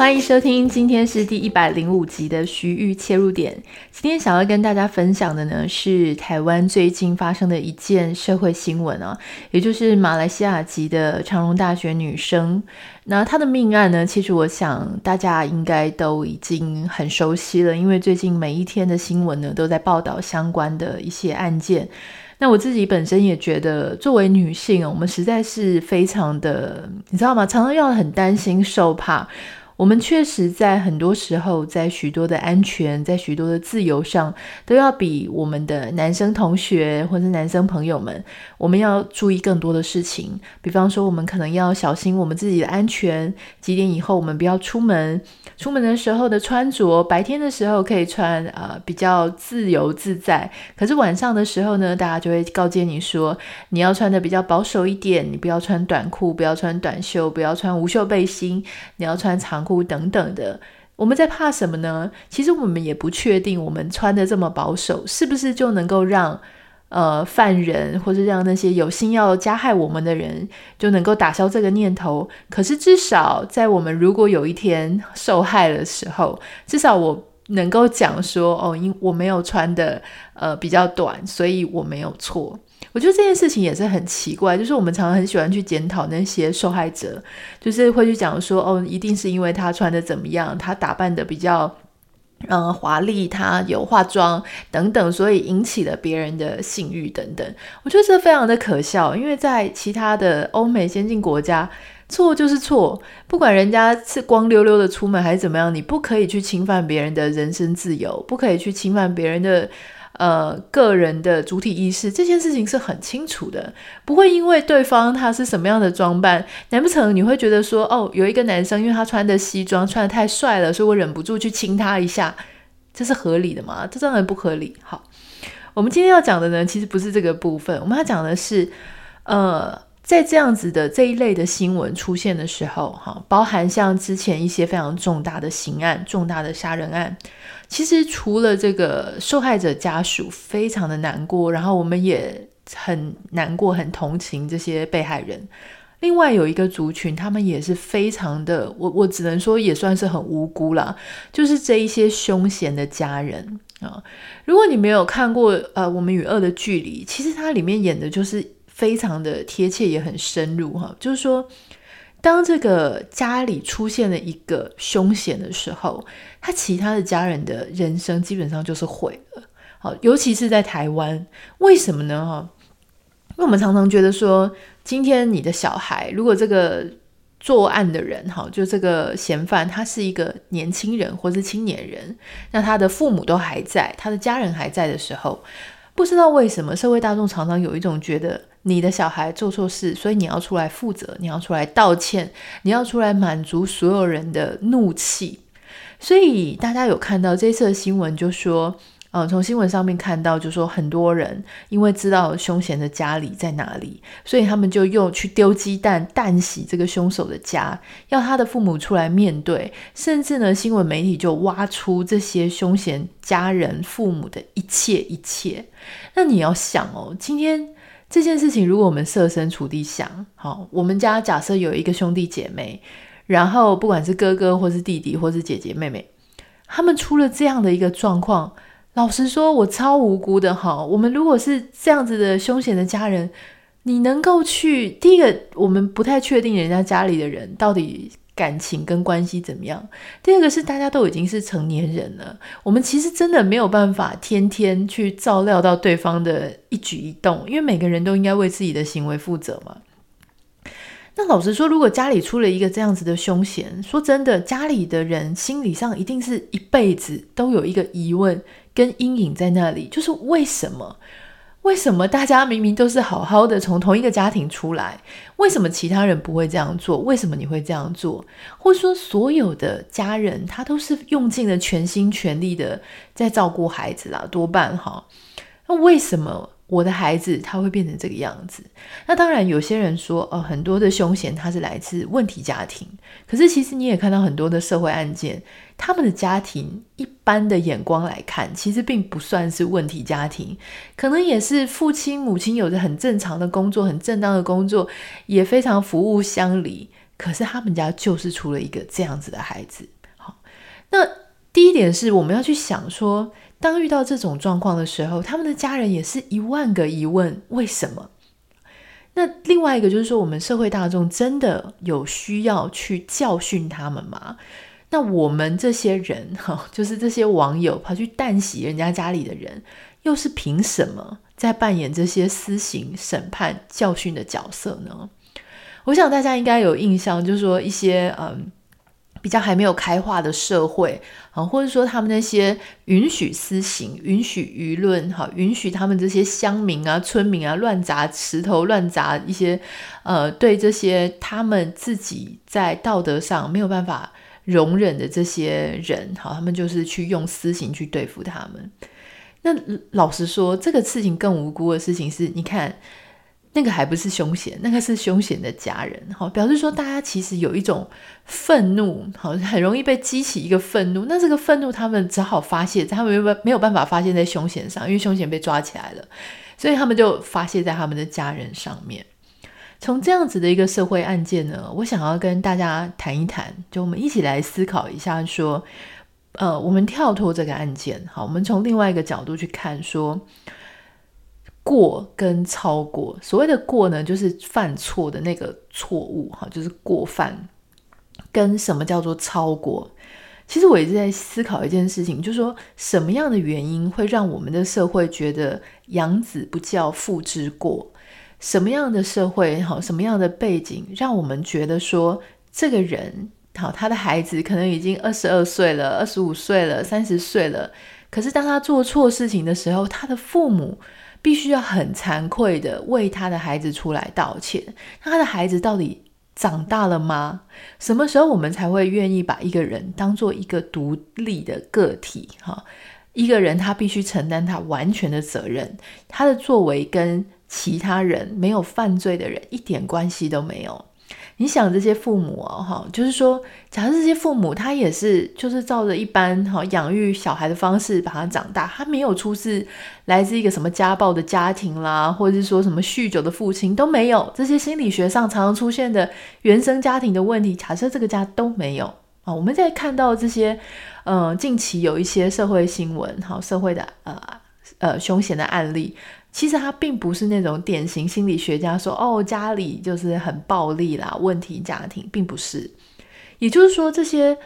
欢迎收听，今天是第一百零五集的徐玉切入点。今天想要跟大家分享的呢，是台湾最近发生的一件社会新闻啊，也就是马来西亚籍的长荣大学女生。那她的命案呢，其实我想大家应该都已经很熟悉了，因为最近每一天的新闻呢，都在报道相关的一些案件。那我自己本身也觉得，作为女性，我们实在是非常的，你知道吗？常常要很担心受怕。我们确实在很多时候，在许多的安全，在许多的自由上，都要比我们的男生同学或者男生朋友们，我们要注意更多的事情。比方说，我们可能要小心我们自己的安全，几点以后我们不要出门。出门的时候的穿着，白天的时候可以穿呃比较自由自在，可是晚上的时候呢，大家就会告诫你说，你要穿的比较保守一点，你不要穿短裤，不要穿短袖，不要穿无袖背心，你要穿长等等的，我们在怕什么呢？其实我们也不确定，我们穿的这么保守，是不是就能够让呃犯人或者让那些有心要加害我们的人就能够打消这个念头？可是至少在我们如果有一天受害的时候，至少我能够讲说，哦，因我没有穿的呃比较短，所以我没有错。我觉得这件事情也是很奇怪，就是我们常常很喜欢去检讨那些受害者，就是会去讲说，哦，一定是因为他穿的怎么样，他打扮的比较，嗯，华丽，他有化妆等等，所以引起了别人的性欲等等。我觉得这非常的可笑，因为在其他的欧美先进国家，错就是错，不管人家是光溜溜的出门还是怎么样，你不可以去侵犯别人的人身自由，不可以去侵犯别人的。呃，个人的主体意识这件事情是很清楚的，不会因为对方他是什么样的装扮，难不成你会觉得说，哦，有一个男生因为他穿的西装穿得太帅了，所以我忍不住去亲他一下，这是合理的吗？这当然不合理。好，我们今天要讲的呢，其实不是这个部分，我们要讲的是，呃。在这样子的这一类的新闻出现的时候，哈，包含像之前一些非常重大的刑案、重大的杀人案，其实除了这个受害者家属非常的难过，然后我们也很难过、很同情这些被害人。另外有一个族群，他们也是非常的，我我只能说也算是很无辜啦，就是这一些凶嫌的家人啊。如果你没有看过呃《我们与恶的距离》，其实它里面演的就是。非常的贴切，也很深入哈。就是说，当这个家里出现了一个凶险的时候，他其他的家人的人生基本上就是毁了。好，尤其是在台湾，为什么呢？哈，因为我们常常觉得说，今天你的小孩，如果这个作案的人，哈，就这个嫌犯，他是一个年轻人或是青年人，那他的父母都还在，他的家人还在的时候，不知道为什么社会大众常常有一种觉得。你的小孩做错事，所以你要出来负责，你要出来道歉，你要出来满足所有人的怒气。所以大家有看到这次的新闻，就说，嗯、从新闻上面看到，就说很多人因为知道凶嫌的家里在哪里，所以他们就又去丢鸡蛋，蛋洗这个凶手的家，要他的父母出来面对，甚至呢，新闻媒体就挖出这些凶嫌家人父母的一切一切。那你要想哦，今天。这件事情，如果我们设身处地想，好，我们家假设有一个兄弟姐妹，然后不管是哥哥或是弟弟或是姐姐妹妹，他们出了这样的一个状况，老实说，我超无辜的哈。我们如果是这样子的凶险的家人，你能够去第一个，我们不太确定人家家里的人到底。感情跟关系怎么样？第二个是大家都已经是成年人了，我们其实真的没有办法天天去照料到对方的一举一动，因为每个人都应该为自己的行为负责嘛。那老实说，如果家里出了一个这样子的凶险，说真的，家里的人心理上一定是一辈子都有一个疑问跟阴影在那里，就是为什么？为什么大家明明都是好好的从同一个家庭出来，为什么其他人不会这样做？为什么你会这样做？或者说，所有的家人他都是用尽了全心全力的在照顾孩子啦，多半哈。那为什么我的孩子他会变成这个样子。那当然，有些人说，哦，很多的凶险他是来自问题家庭。可是其实你也看到很多的社会案件，他们的家庭一般的眼光来看，其实并不算是问题家庭，可能也是父亲母亲有着很正常的工作，很正当的工作，也非常服务乡里。可是他们家就是出了一个这样子的孩子。好，那第一点是我们要去想说。当遇到这种状况的时候，他们的家人也是一万个疑问：为什么？那另外一个就是说，我们社会大众真的有需要去教训他们吗？那我们这些人，哈，就是这些网友跑去旦夕人家家里的人，又是凭什么在扮演这些私刑、审判、教训的角色呢？我想大家应该有印象，就是说一些嗯。比较还没有开化的社会啊，或者说他们那些允许私刑、允许舆论哈、允许他们这些乡民啊、村民啊乱砸石头、乱砸一些呃，对这些他们自己在道德上没有办法容忍的这些人，好，他们就是去用私刑去对付他们。那老实说，这个事情更无辜的事情是，你看。那个还不是凶险，那个是凶险的家人，好，表示说大家其实有一种愤怒，好，很容易被激起一个愤怒。那这个愤怒，他们只好发泄，他们没有没有办法发泄在凶险上，因为凶险被抓起来了，所以他们就发泄在他们的家人上面。从这样子的一个社会案件呢，我想要跟大家谈一谈，就我们一起来思考一下，说，呃，我们跳脱这个案件，好，我们从另外一个角度去看，说。过跟超过，所谓的过呢，就是犯错的那个错误，哈，就是过犯。跟什么叫做超过？其实我一直在思考一件事情，就是说什么样的原因会让我们的社会觉得养子不教，父之过？什么样的社会，哈，什么样的背景，让我们觉得说这个人，好，他的孩子可能已经二十二岁了，二十五岁了，三十岁了，可是当他做错事情的时候，他的父母。必须要很惭愧的为他的孩子出来道歉。那他的孩子到底长大了吗？什么时候我们才会愿意把一个人当做一个独立的个体？哈，一个人他必须承担他完全的责任，他的作为跟其他人没有犯罪的人一点关系都没有。你想这些父母哦，哈，就是说，假设这些父母他也是，就是照着一般哈养育小孩的方式把他长大，他没有出自来自一个什么家暴的家庭啦，或者是说什么酗酒的父亲都没有，这些心理学上常常出现的原生家庭的问题，假设这个家都没有啊，我们在看到这些，呃，近期有一些社会新闻，哈，社会的呃呃凶险的案例。其实他并不是那种典型心理学家说哦，家里就是很暴力啦，问题家庭，并不是。也就是说，这些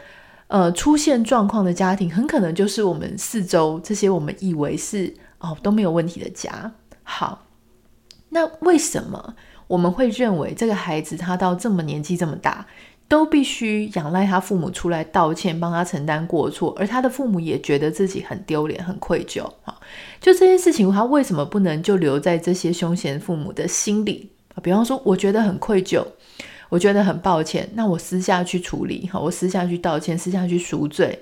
呃出现状况的家庭，很可能就是我们四周这些我们以为是哦都没有问题的家。好，那为什么我们会认为这个孩子他到这么年纪这么大，都必须仰赖他父母出来道歉，帮他承担过错，而他的父母也觉得自己很丢脸、很愧疚。就这件事情，他为什么不能就留在这些凶嫌父母的心里？比方说，我觉得很愧疚，我觉得很抱歉，那我私下去处理，好，我私下去道歉，私下去赎罪。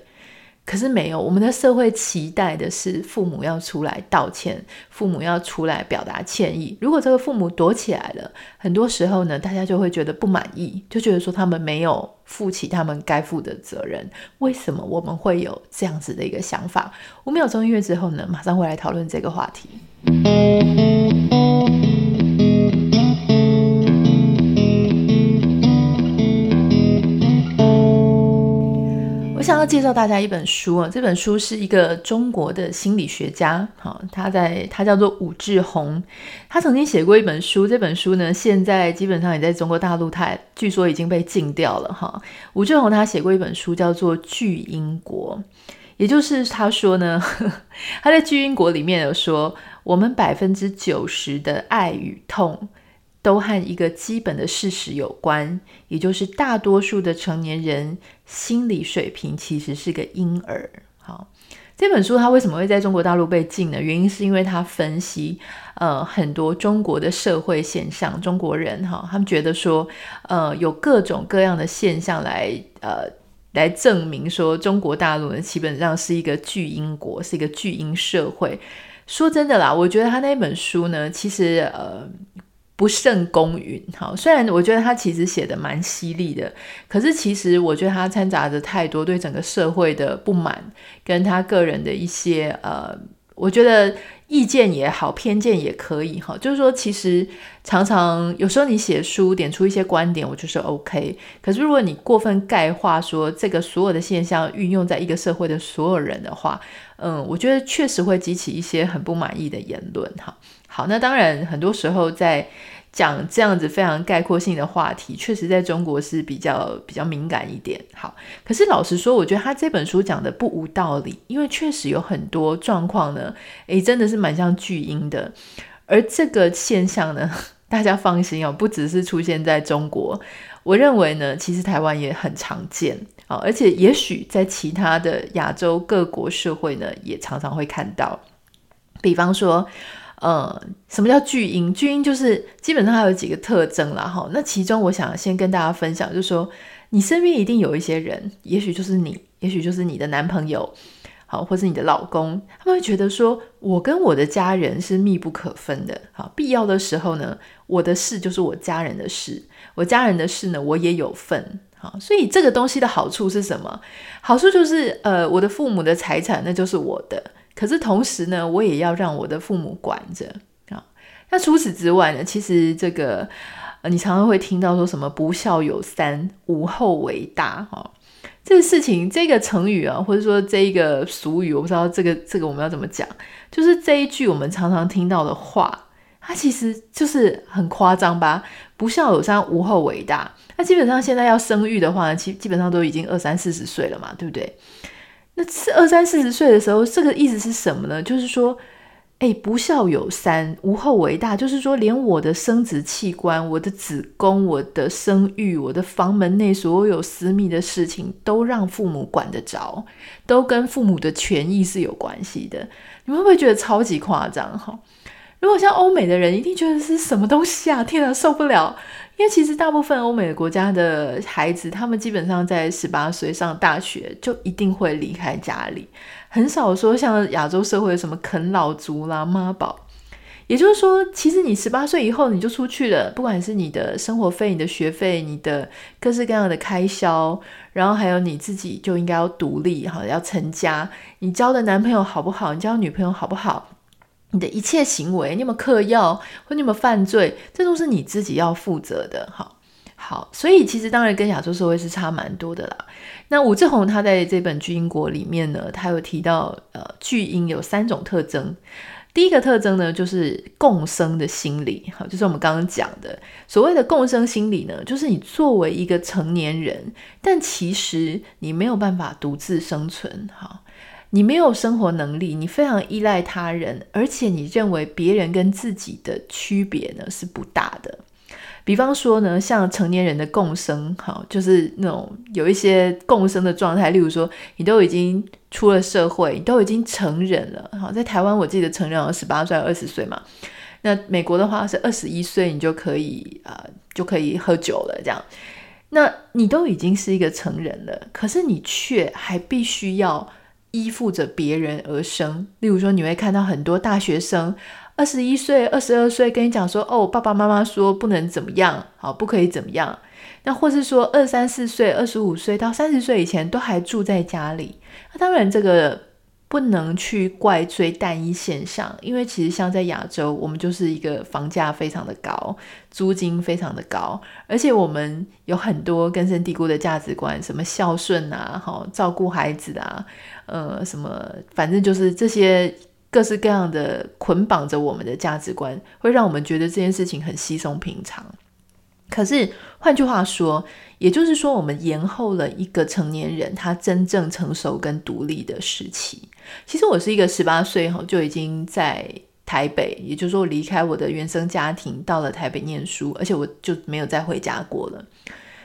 可是没有，我们的社会期待的是父母要出来道歉，父母要出来表达歉意。如果这个父母躲起来了，很多时候呢，大家就会觉得不满意，就觉得说他们没有负起他们该负的责任。为什么我们会有这样子的一个想法？五秒钟音乐之后呢，马上回来讨论这个话题。要介绍大家一本书啊，这本书是一个中国的心理学家，好，他在他叫做武志红，他曾经写过一本书，这本书呢现在基本上也在中国大陆，他据说已经被禁掉了哈。武志红他写过一本书叫做《巨婴国》，也就是他说呢，他在《巨婴国》里面有说，我们百分之九十的爱与痛。都和一个基本的事实有关，也就是大多数的成年人心理水平其实是个婴儿。好，这本书它为什么会在中国大陆被禁呢？原因是因为它分析呃很多中国的社会现象，中国人哈，他们觉得说呃有各种各样的现象来呃来证明说中国大陆呢基本上是一个巨婴国，是一个巨婴社会。说真的啦，我觉得他那本书呢，其实呃不胜公允。好，虽然我觉得他其实写的蛮犀利的，可是其实我觉得他掺杂着太多对整个社会的不满，跟他个人的一些呃，我觉得。意见也好，偏见也可以哈，就是说，其实常常有时候你写书点出一些观点，我就是 OK。可是如果你过分概括说这个所有的现象运用在一个社会的所有人的话，嗯，我觉得确实会激起一些很不满意的言论哈。好，那当然很多时候在。讲这样子非常概括性的话题，确实在中国是比较比较敏感一点。好，可是老实说，我觉得他这本书讲的不无道理，因为确实有很多状况呢，诶，真的是蛮像巨婴的。而这个现象呢，大家放心哦，不只是出现在中国，我认为呢，其实台湾也很常见啊，而且也许在其他的亚洲各国社会呢，也常常会看到，比方说。呃，什么叫巨婴？巨婴就是基本上它有几个特征啦，哈。那其中我想先跟大家分享，就是说你身边一定有一些人，也许就是你，也许就是你的男朋友，好，或是你的老公，他们会觉得说，我跟我的家人是密不可分的，好，必要的时候呢，我的事就是我家人的事，我家人的事呢，我也有份，好，所以这个东西的好处是什么？好处就是，呃，我的父母的财产那就是我的。可是同时呢，我也要让我的父母管着啊。那除此之外呢，其实这个，你常常会听到说什么“不孝有三，无后为大”哈。这个事情，这个成语啊，或者说这一个俗语，我不知道这个这个我们要怎么讲。就是这一句我们常常听到的话，它其实就是很夸张吧？“不孝有三，无后为大”。那基本上现在要生育的话，基基本上都已经二三四十岁了嘛，对不对？那是二三四十岁的时候，这个意思是什么呢？就是说，哎，不孝有三，无后为大。就是说，连我的生殖器官、我的子宫、我的生育、我的房门内所有私密的事情，都让父母管得着，都跟父母的权益是有关系的。你们会不会觉得超级夸张？哈，如果像欧美的人，一定觉得是什么东西啊？天啊，受不了！因为其实大部分欧美的国家的孩子，他们基本上在十八岁上大学就一定会离开家里，很少说像亚洲社会什么啃老族啦、妈宝。也就是说，其实你十八岁以后你就出去了，不管是你的生活费、你的学费、你的各式各样的开销，然后还有你自己就应该要独立哈，要成家。你交的男朋友好不好？你交女朋友好不好？你的一切行为，你有没有嗑药，或你有没有犯罪，这都是你自己要负责的。好，好，所以其实当然跟亚洲社会是差蛮多的啦。那武志红他在这本《巨婴国》里面呢，他有提到，呃，巨婴有三种特征。第一个特征呢，就是共生的心理，好，就是我们刚刚讲的所谓的共生心理呢，就是你作为一个成年人，但其实你没有办法独自生存，好。你没有生活能力，你非常依赖他人，而且你认为别人跟自己的区别呢是不大的。比方说呢，像成年人的共生，哈，就是那种有一些共生的状态。例如说，你都已经出了社会，你都已经成人了，哈，在台湾我记得成人要十八岁、二十岁嘛。那美国的话是二十一岁，你就可以啊、就可以喝酒了，这样。那你都已经是一个成人了，可是你却还必须要。依附着别人而生，例如说，你会看到很多大学生，二十一岁、二十二岁，跟你讲说：“哦，爸爸妈妈说不能怎么样，好，不可以怎么样。”那或是说，二三四岁、二十五岁到三十岁以前都还住在家里。那当然，这个。不能去怪罪单一现象，因为其实像在亚洲，我们就是一个房价非常的高，租金非常的高，而且我们有很多根深蒂固的价值观，什么孝顺啊，好照顾孩子啊，呃，什么反正就是这些各式各样的捆绑着我们的价值观，会让我们觉得这件事情很稀松平常。可是换句话说，也就是说，我们延后了一个成年人他真正成熟跟独立的时期。其实我是一个十八岁后就已经在台北，也就是说我离开我的原生家庭到了台北念书，而且我就没有再回家过了。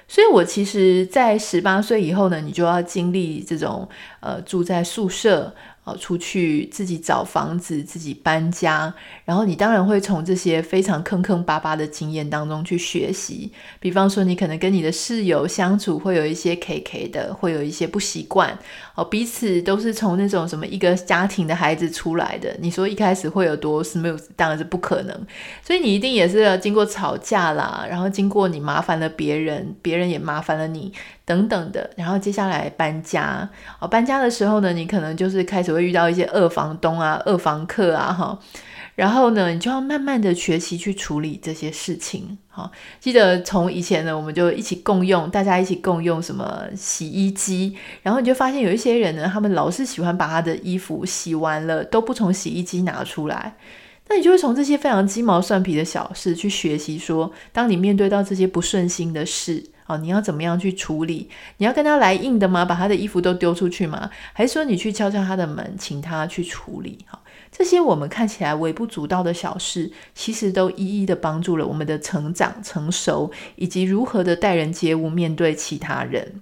所以，我其实，在十八岁以后呢，你就要经历这种呃住在宿舍出去自己找房子，自己搬家，然后你当然会从这些非常坑坑巴巴的经验当中去学习。比方说，你可能跟你的室友相处会有一些 K K 的，会有一些不习惯。哦，彼此都是从那种什么一个家庭的孩子出来的，你说一开始会有多 smooth，当然是不可能。所以你一定也是要经过吵架啦，然后经过你麻烦了别人，别人也麻烦了你。等等的，然后接下来搬家哦，搬家的时候呢，你可能就是开始会遇到一些二房东啊、二房客啊，哈，然后呢，你就要慢慢的学习去处理这些事情。好，记得从以前呢，我们就一起共用，大家一起共用什么洗衣机，然后你就发现有一些人呢，他们老是喜欢把他的衣服洗完了都不从洗衣机拿出来，那你就会从这些非常鸡毛蒜皮的小事去学习说，当你面对到这些不顺心的事。哦，你要怎么样去处理？你要跟他来硬的吗？把他的衣服都丢出去吗？还是说你去敲敲他的门，请他去处理？哈，这些我们看起来微不足道的小事，其实都一一的帮助了我们的成长、成熟，以及如何的待人接物、面对其他人。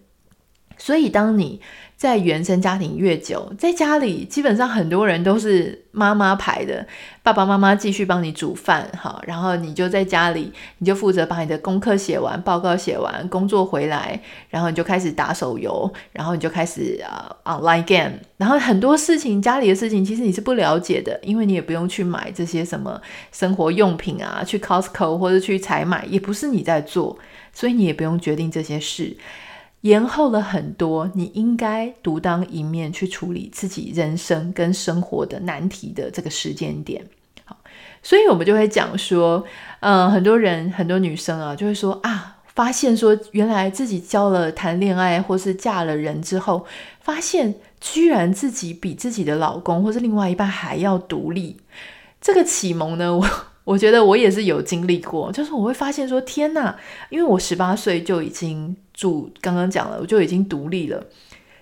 所以，当你在原生家庭越久，在家里基本上很多人都是妈妈牌的，爸爸妈妈继续帮你煮饭，哈，然后你就在家里，你就负责把你的功课写完，报告写完，工作回来，然后你就开始打手游，然后你就开始啊、online game，然后很多事情家里的事情其实你是不了解的，因为你也不用去买这些什么生活用品啊，去 Costco 或者去采买，也不是你在做，所以你也不用决定这些事。延后了很多，你应该独当一面去处理自己人生跟生活的难题的这个时间点。好，所以我们就会讲说，嗯、很多人很多女生啊，就会说啊，发现说原来自己交了谈恋爱或是嫁了人之后，发现居然自己比自己的老公或是另外一半还要独立。这个启蒙呢，我。我觉得我也是有经历过，就是我会发现说，天哪，因为我十八岁就已经住，刚刚讲了，我就已经独立了。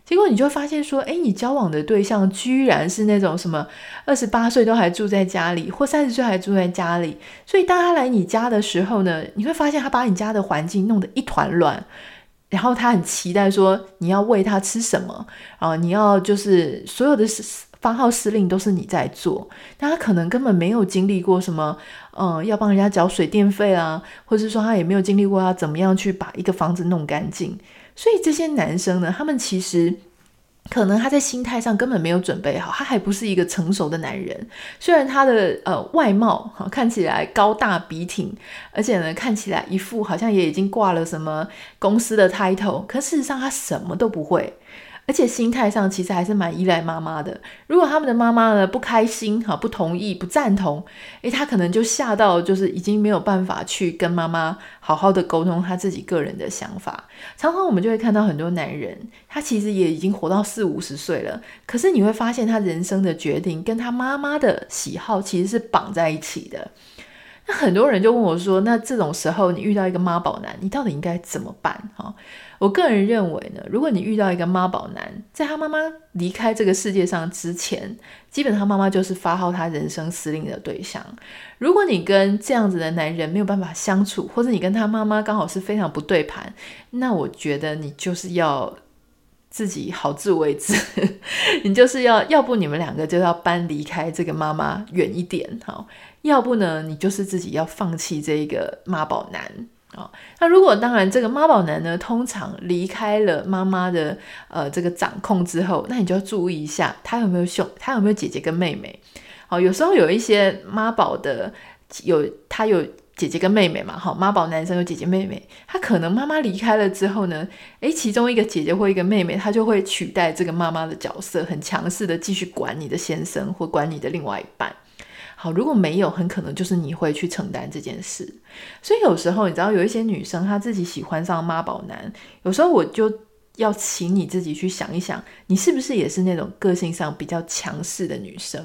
结果你就发现说，诶，你交往的对象居然是那种什么二十八岁都还住在家里，或三十岁还住在家里。所以当他来你家的时候呢，你会发现他把你家的环境弄得一团乱，然后他很期待说你要喂他吃什么啊，你要就是所有的。发号施令都是你在做，但他可能根本没有经历过什么，嗯，要帮人家缴水电费啊，或者是说他也没有经历过要怎么样去把一个房子弄干净。所以这些男生呢，他们其实可能他在心态上根本没有准备好，他还不是一个成熟的男人。虽然他的呃外貌哈看起来高大笔挺，而且呢看起来一副好像也已经挂了什么公司的 title，可事实上他什么都不会。而且心态上其实还是蛮依赖妈妈的。如果他们的妈妈呢不开心哈，不同意、不赞同，诶，他可能就吓到，就是已经没有办法去跟妈妈好好的沟通他自己个人的想法。常常我们就会看到很多男人，他其实也已经活到四五十岁了，可是你会发现他人生的决定跟他妈妈的喜好其实是绑在一起的。那很多人就问我说：“那这种时候你遇到一个妈宝男，你到底应该怎么办？”哈，我个人认为呢，如果你遇到一个妈宝男，在他妈妈离开这个世界上之前，基本上妈妈就是发号他人生司令的对象。如果你跟这样子的男人没有办法相处，或者你跟他妈妈刚好是非常不对盘，那我觉得你就是要自己好自为之，你就是要要不你们两个就要搬离开这个妈妈远一点，哈。要不呢，你就是自己要放弃这一个妈宝男啊、哦。那如果当然，这个妈宝男呢，通常离开了妈妈的呃这个掌控之后，那你就要注意一下，他有没有兄，他有没有姐姐跟妹妹。好、哦，有时候有一些妈宝的有他有姐姐跟妹妹嘛，好、妈宝男生有姐姐妹妹，他可能妈妈离开了之后呢，诶，其中一个姐姐或一个妹妹，他就会取代这个妈妈的角色，很强势的继续管你的先生或管你的另外一半。好，如果没有，很可能就是你会去承担这件事。所以有时候你知道，有一些女生她自己喜欢上妈宝男，有时候我就要请你自己去想一想，你是不是也是那种个性上比较强势的女生？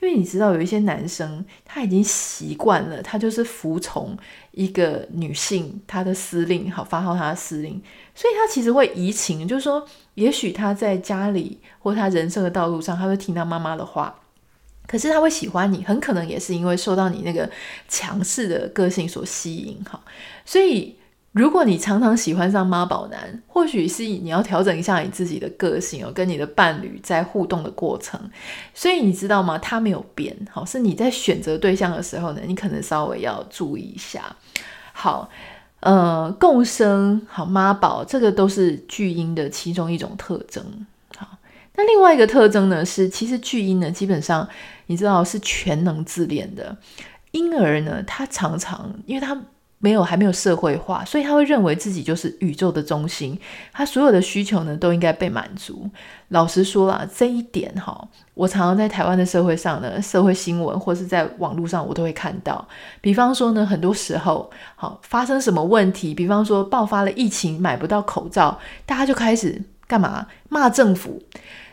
因为你知道，有一些男生他已经习惯了，他就是服从一个女性他的司令，好，发号他的司令，所以他其实会移情，就是说，也许他在家里或他人生的道路上，他会听到妈妈的话。可是他会喜欢你，很可能也是因为受到你那个强势的个性所吸引哈。所以如果你常常喜欢上妈宝男，或许是你要调整一下你自己的个性哦，跟你的伴侣在互动的过程。所以你知道吗？他没有变，好，是你在选择对象的时候呢，你可能稍微要注意一下。好，呃，共生好妈宝，这个都是巨婴的其中一种特征。那另外一个特征呢，是其实巨婴呢，基本上你知道是全能自恋的。婴儿呢，他常常因为他。没有，还没有社会化，所以他会认为自己就是宇宙的中心，他所有的需求呢都应该被满足。老实说啦，这一点哈，我常常在台湾的社会上呢，社会新闻或是在网络上，我都会看到。比方说呢，很多时候，好，发生什么问题，比方说爆发了疫情，买不到口罩，大家就开始干嘛？骂政府。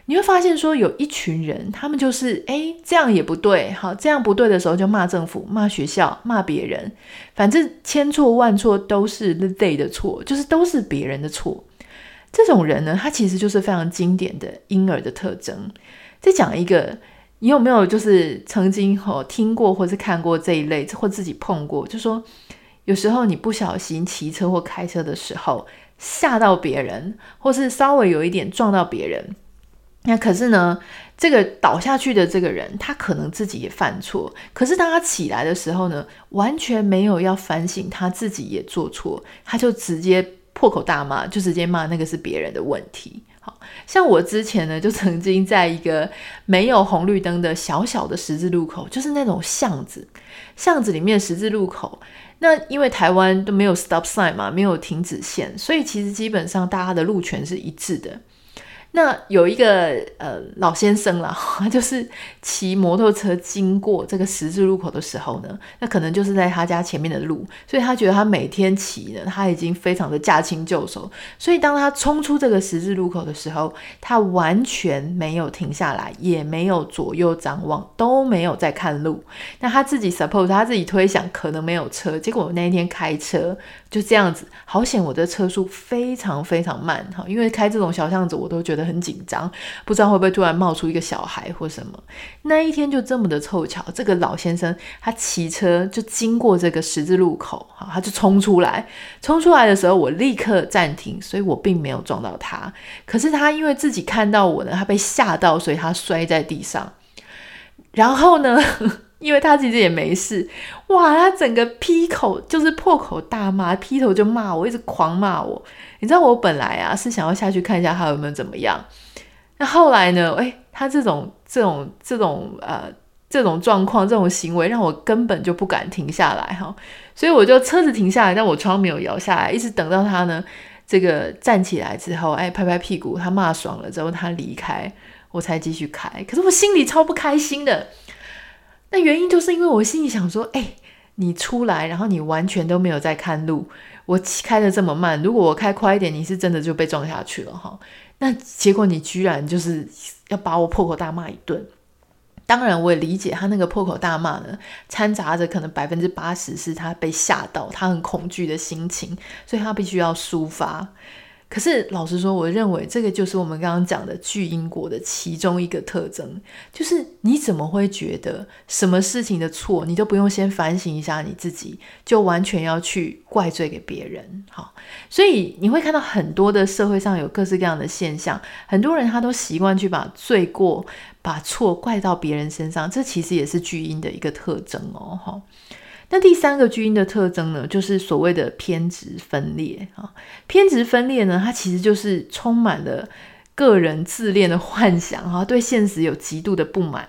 你会发现说，有一群人，他们就是诶，这样也不对，好，这样不对的时候就骂政府、骂学校、骂别人，反正千错万错都是 they 的错，就是都是别人的错。这种人呢，他其实就是非常经典的婴儿的特征。再讲一个，你有没有就是曾经哦听过或是看过这一类，或自己碰过？就说有时候你不小心骑车或开车的时候吓到别人，或是稍微有一点撞到别人。那可是呢，这个倒下去的这个人，他可能自己也犯错。可是当他起来的时候呢，完全没有要反省他自己也做错，他就直接破口大骂，就直接骂那个是别人的问题。好，像我之前呢，就曾经在一个没有红绿灯的小小的十字路口，就是那种巷子，巷子里面十字路口。那因为台湾都没有 stop sign 嘛，没有停止线，所以其实基本上大家的路权是一致的。那有一个呃老先生啦，他就是骑摩托车经过这个十字路口的时候呢，那可能就是在他家前面的路，所以他觉得他每天骑呢，他已经非常的驾轻就熟，所以当他冲出这个十字路口的时候，他完全没有停下来，也没有左右张望，都没有在看路。那他自己 suppose 他自己推想可能没有车，结果我那一天开车就这样子，好险我的车速非常非常慢哈，因为开这种小巷子我都觉得。很紧张，不知道会不会突然冒出一个小孩或什么。那一天就这么的凑巧，这个老先生他骑车就经过这个十字路口，哈，他就冲出来。冲出来的时候，我立刻暂停，所以我并没有撞到他。可是他因为自己看到我呢，他被吓到，所以他摔在地上。然后呢，因为他其实也没事，哇，他整个劈口就是破口大骂，劈头就骂我，一直狂骂我。你知道我本来啊是想要下去看一下他有没有怎么样，那后来呢？诶，他这种这种这种呃这种状况，这种行为让我根本就不敢停下来哈，所以我就车子停下来，但我窗没有摇下来，一直等到他呢这个站起来之后，哎，拍拍屁股，他骂爽了之后他离开，我才继续开。可是我心里超不开心的，那原因就是因为我心里想说，哎，你出来，然后你完全都没有在看路。我开得这么慢，如果我开快一点，你是真的就被撞下去了哈。那结果你居然就是要把我破口大骂一顿。当然，我也理解他那个破口大骂呢，掺杂着可能百分之八十是他被吓到，他很恐惧的心情，所以他必须要抒发。可是老实说，我认为这个就是我们刚刚讲的巨婴国的其中一个特征，就是你怎么会觉得什么事情的错，你都不用先反省一下你自己，就完全要去怪罪给别人？好，所以你会看到很多的社会上有各式各样的现象，很多人他都习惯去把罪过、把错怪到别人身上，这其实也是巨婴的一个特征哦，哈。那第三个巨婴的特征呢，就是所谓的偏执分裂啊。偏执分裂呢，它其实就是充满了个人自恋的幻想哈，对现实有极度的不满。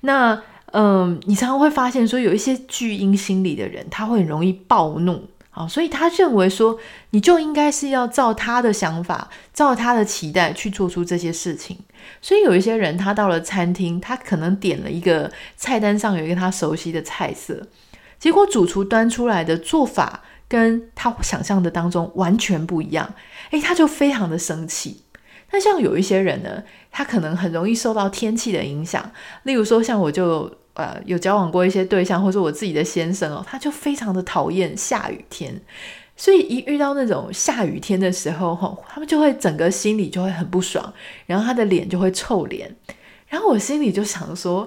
那嗯，你常常会发现说，有一些巨婴心理的人，他会很容易暴怒啊，所以他认为说，你就应该是要照他的想法，照他的期待去做出这些事情。所以有一些人，他到了餐厅，他可能点了一个菜单上有一个他熟悉的菜色。结果主厨端出来的做法跟他想象的当中完全不一样，诶，他就非常的生气。那像有一些人呢，他可能很容易受到天气的影响，例如说像我就呃有交往过一些对象，或者我自己的先生哦，他就非常的讨厌下雨天，所以一遇到那种下雨天的时候，吼，他们就会整个心里就会很不爽，然后他的脸就会臭脸，然后我心里就想说。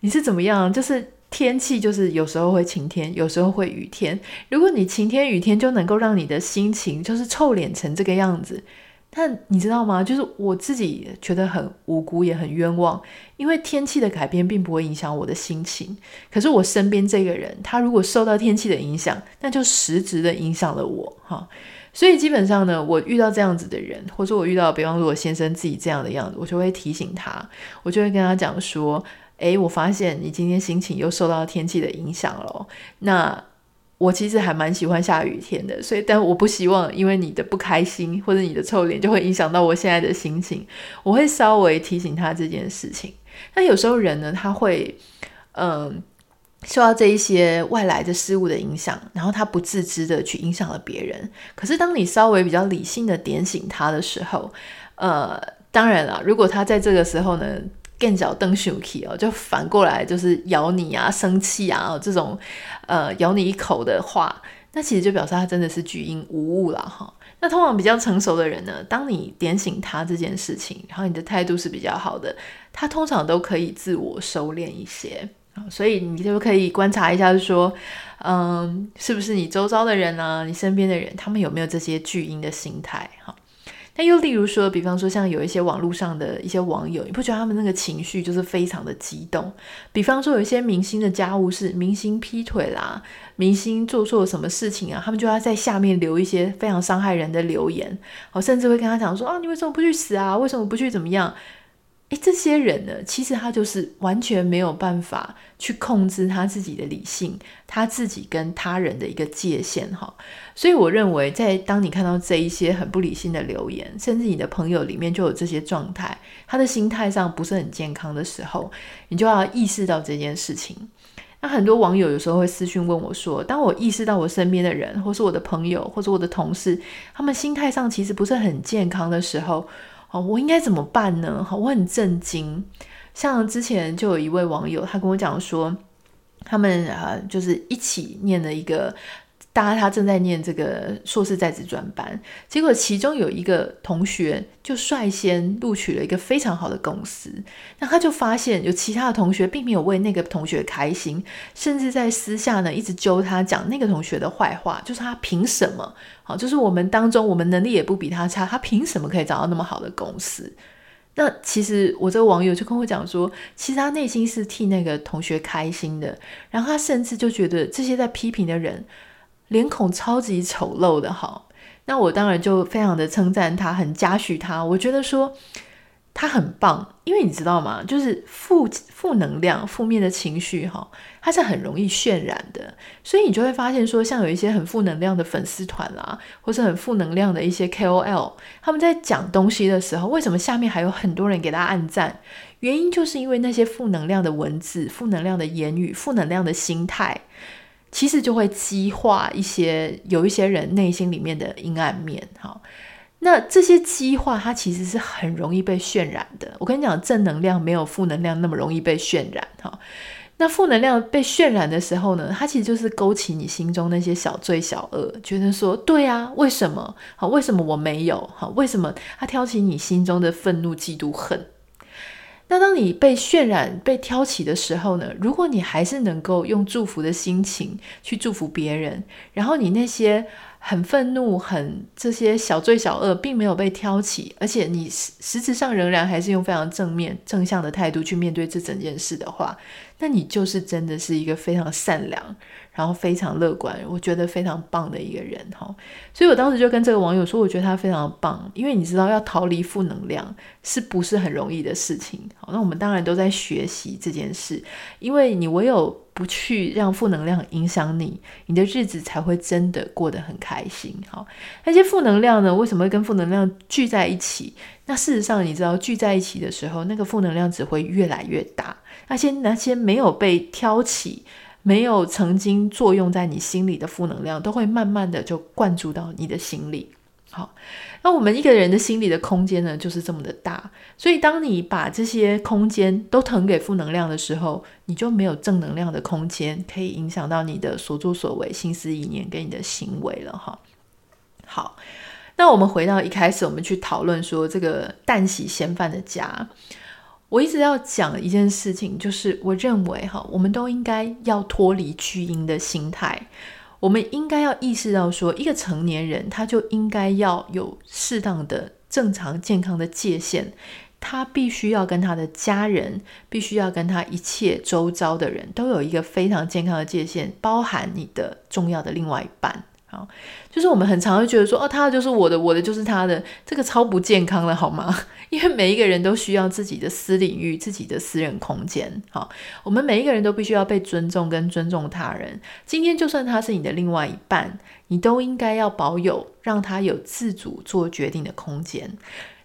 你是怎么样？就是天气就是有时候会晴天，有时候会雨天。如果你晴天雨天就能够让你的心情就是臭脸成这个样子，但你知道吗？就是我自己觉得很无辜，也很冤枉，因为天气的改变并不会影响我的心情。可是我身边这个人，他如果受到天气的影响，那就实质的影响了我哈。所以基本上呢，我遇到这样子的人，或者我遇到，比方说我先生自己这样的样子，我就会提醒他，我就会跟他讲说。诶，我发现你今天心情又受到天气的影响了。那我其实还蛮喜欢下雨天的，所以，但我不希望因为你的不开心或者你的臭脸就会影响到我现在的心情。我会稍微提醒他这件事情。那有时候人呢，他会嗯受到这一些外来的事物的影响，然后他不自知的去影响了别人。可是当你稍微比较理性的点醒他的时候，呃，当然了，如果他在这个时候呢，更脚蹬熊气哦，就反过来就是咬你啊，生气啊，这种呃咬你一口的话，那其实就表示他真的是巨婴无误了哈。那通常比较成熟的人呢，当你点醒他这件事情，然后你的态度是比较好的，他通常都可以自我收敛一些。所以你就可以观察一下，就说，嗯，是不是你周遭的人啊，你身边的人，他们有没有这些巨婴的心态哈？那又例如说，比方说像有一些网络上的一些网友，你不觉得他们那个情绪就是非常的激动？比方说有一些明星的家务事，明星劈腿啦，明星做错什么事情啊，他们就要在下面留一些非常伤害人的留言，好，甚至会跟他讲说啊，你为什么不去死啊？为什么不去怎么样？诶，这些人呢，其实他就是完全没有办法去控制他自己的理性，他自己跟他人的一个界限哈。所以我认为，在当你看到这一些很不理性的留言，甚至你的朋友里面就有这些状态，他的心态上不是很健康的时候，你就要意识到这件事情。那很多网友有时候会私讯问我说，当我意识到我身边的人，或是我的朋友，或是我的同事，他们心态上其实不是很健康的时候。哦，我应该怎么办呢？好，我很震惊。像之前就有一位网友，他跟我讲说，他们啊，就是一起念了一个。大家他正在念这个硕士在职专班，结果其中有一个同学就率先录取了一个非常好的公司，那他就发现有其他的同学并没有为那个同学开心，甚至在私下呢一直揪他讲那个同学的坏话，就是他凭什么？好，就是我们当中我们能力也不比他差，他凭什么可以找到那么好的公司？那其实我这个网友就跟我讲说，其实他内心是替那个同学开心的，然后他甚至就觉得这些在批评的人。脸孔超级丑陋的哈，那我当然就非常的称赞他，很嘉许他。我觉得说他很棒，因为你知道吗？就是负负能量、负面的情绪哈，它是很容易渲染的。所以你就会发现说，像有一些很负能量的粉丝团啦，或是很负能量的一些 KOL，他们在讲东西的时候，为什么下面还有很多人给他按赞？原因就是因为那些负能量的文字、负能量的言语、负能量的心态。其实就会激化一些有一些人内心里面的阴暗面，哈。那这些激化，它其实是很容易被渲染的。我跟你讲，正能量没有负能量那么容易被渲染，哈。那负能量被渲染的时候呢，它其实就是勾起你心中那些小罪小恶，觉得说，对啊，为什么？好，为什么我没有？好，为什么？它挑起你心中的愤怒、嫉妒、恨。那当你被渲染、被挑起的时候呢？如果你还是能够用祝福的心情去祝福别人，然后你那些很愤怒、很这些小罪小恶并没有被挑起，而且你实实质上仍然还是用非常正面、正向的态度去面对这整件事的话，那你就是真的是一个非常善良。然后非常乐观，我觉得非常棒的一个人哈，所以我当时就跟这个网友说，我觉得他非常棒，因为你知道要逃离负能量是不是很容易的事情？好，那我们当然都在学习这件事，因为你唯有不去让负能量影响你，你的日子才会真的过得很开心。好，那些负能量呢，为什么会跟负能量聚在一起？那事实上，你知道聚在一起的时候，那个负能量只会越来越大，那些那些没有被挑起。没有曾经作用在你心里的负能量，都会慢慢的就灌注到你的心里。好，那我们一个人的心里的空间呢，就是这么的大。所以，当你把这些空间都腾给负能量的时候，你就没有正能量的空间可以影响到你的所作所为、心思意念跟你的行为了。哈，好，那我们回到一开始，我们去讨论说这个旦夕嫌犯的家。我一直要讲一件事情，就是我认为哈，我们都应该要脱离巨婴的心态，我们应该要意识到说，一个成年人他就应该要有适当的正常健康的界限，他必须要跟他的家人，必须要跟他一切周遭的人都有一个非常健康的界限，包含你的重要的另外一半。就是我们很常会觉得说，哦，他的就是我的，我的就是他的，这个超不健康的，好吗？因为每一个人都需要自己的私领域、自己的私人空间。好，我们每一个人都必须要被尊重跟尊重他人。今天就算他是你的另外一半，你都应该要保有让他有自主做决定的空间。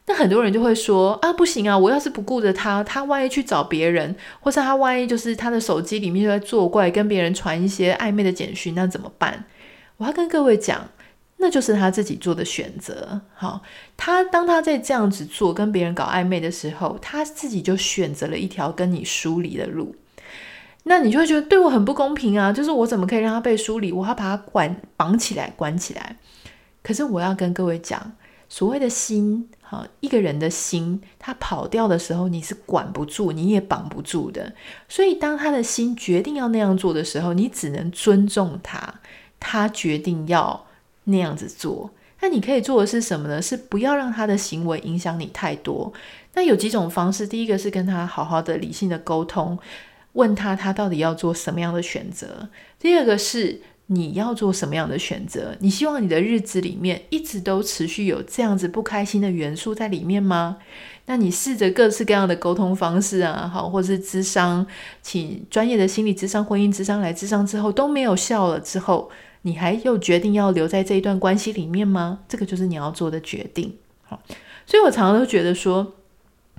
那很多人就会说，啊，不行啊，我要是不顾着他，他万一去找别人，或是他万一就是他的手机里面就在作怪，跟别人传一些暧昧的简讯，那怎么办？我要跟各位讲，那就是他自己做的选择。好，他当他在这样子做，跟别人搞暧昧的时候，他自己就选择了一条跟你疏离的路。那你就会觉得对我很不公平啊！就是我怎么可以让他被疏离？我要把他管绑起来，关起来。可是我要跟各位讲，所谓的心，好，一个人的心，他跑掉的时候，你是管不住，你也绑不住的。所以，当他的心决定要那样做的时候，你只能尊重他。他决定要那样子做，那你可以做的是什么呢？是不要让他的行为影响你太多。那有几种方式，第一个是跟他好好的理性的沟通，问他他到底要做什么样的选择。第二个是你要做什么样的选择？你希望你的日子里面一直都持续有这样子不开心的元素在里面吗？那你试着各式各样的沟通方式啊，好，或是咨商，请专业的心理咨商、婚姻咨商来咨商之后都没有效了之后。你还有决定要留在这一段关系里面吗？这个就是你要做的决定。好，所以我常常都觉得说，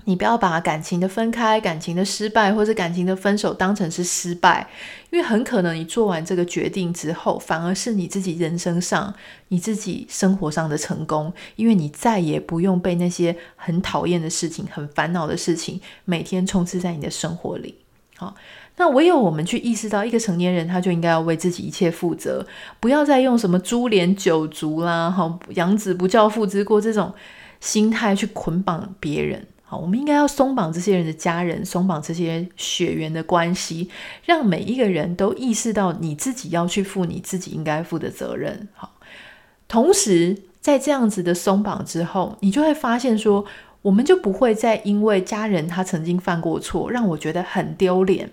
你不要把感情的分开、感情的失败或者感情的分手当成是失败，因为很可能你做完这个决定之后，反而是你自己人生上、你自己生活上的成功，因为你再也不用被那些很讨厌的事情、很烦恼的事情每天充斥在你的生活里。好。那唯有我们去意识到，一个成年人他就应该要为自己一切负责，不要再用什么株连九族啦、好养子不教父之过这种心态去捆绑别人。好，我们应该要松绑这些人的家人，松绑这些血缘的关系，让每一个人都意识到你自己要去负你自己应该负的责任。好，同时在这样子的松绑之后，你就会发现说，我们就不会再因为家人他曾经犯过错，让我觉得很丢脸。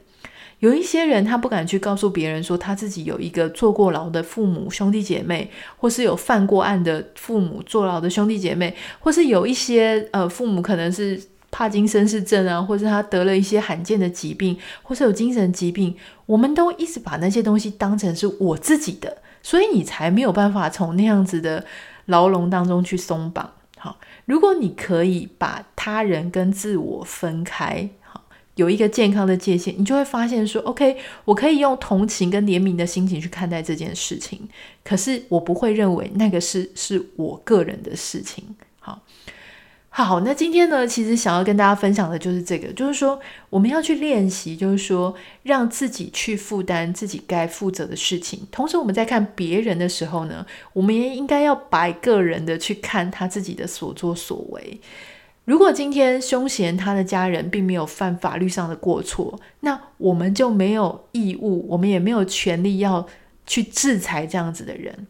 有一些人，他不敢去告诉别人说他自己有一个坐过牢的父母兄弟姐妹，或是有犯过案的父母坐牢的兄弟姐妹，或是有一些呃父母可能是帕金森氏症啊，或是他得了一些罕见的疾病，或是有精神疾病，我们都一直把那些东西当成是我自己的，所以你才没有办法从那样子的牢笼当中去松绑。好，如果你可以把他人跟自我分开。有一个健康的界限，你就会发现说，OK，我可以用同情跟怜悯的心情去看待这件事情，可是我不会认为那个是是我个人的事情。好，好，那今天呢，其实想要跟大家分享的就是这个，就是说我们要去练习，就是说让自己去负担自己该负责的事情，同时我们在看别人的时候呢，我们也应该要摆个人的去看他自己的所作所为。如果今天凶嫌他的家人并没有犯法律上的过错，那我们就没有义务，我们也没有权利要去制裁这样子的人。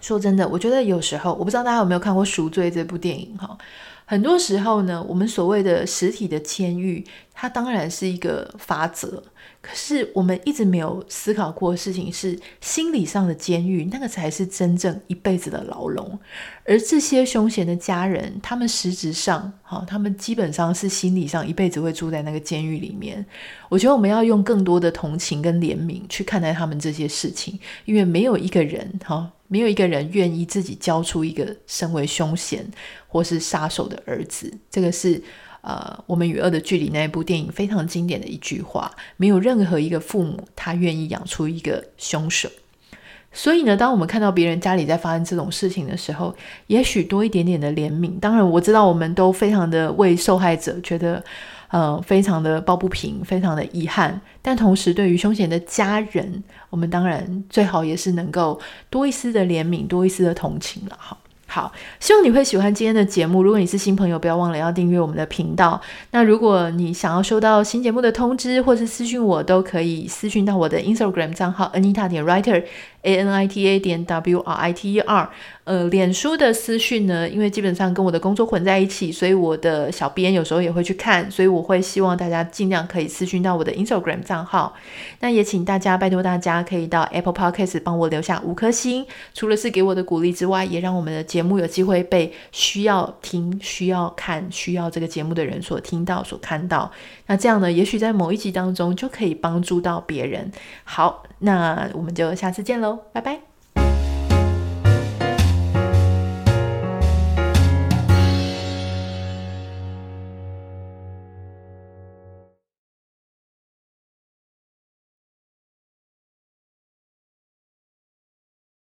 说真的，我觉得有时候，我不知道大家有没有看过《赎罪》这部电影哈。很多时候呢，我们所谓的实体的监狱，它当然是一个法则。可是我们一直没有思考过的事情是，心理上的监狱，那个才是真正一辈子的牢笼。而这些凶险的家人，他们实质上，哈，他们基本上是心理上一辈子会住在那个监狱里面。我觉得我们要用更多的同情跟怜悯去看待他们这些事情，因为没有一个人，哈，没有一个人愿意自己交出一个身为凶嫌或是杀手的儿子。这个是。呃，我们与恶的距离那一部电影非常经典的一句话，没有任何一个父母他愿意养出一个凶手。所以呢，当我们看到别人家里在发生这种事情的时候，也许多一点点的怜悯。当然，我知道我们都非常的为受害者觉得，呃，非常的抱不平，非常的遗憾。但同时，对于凶险的家人，我们当然最好也是能够多一丝的怜悯，多一丝的同情了。哈。好，希望你会喜欢今天的节目。如果你是新朋友，不要忘了要订阅我们的频道。那如果你想要收到新节目的通知，或是私讯我，都可以私讯到我的 Instagram 账号 Anita 点 Writer A N I T A 点 W R I T E R。呃，脸书的私讯呢，因为基本上跟我的工作混在一起，所以我的小编有时候也会去看，所以我会希望大家尽量可以私讯到我的 Instagram 账号。那也请大家拜托大家可以到 Apple Podcast 帮我留下五颗星，除了是给我的鼓励之外，也让我们的节目有机会被需要听、需要看、需要这个节目的人所听到、所看到。那这样呢，也许在某一集当中就可以帮助到别人。好，那我们就下次见喽拜拜。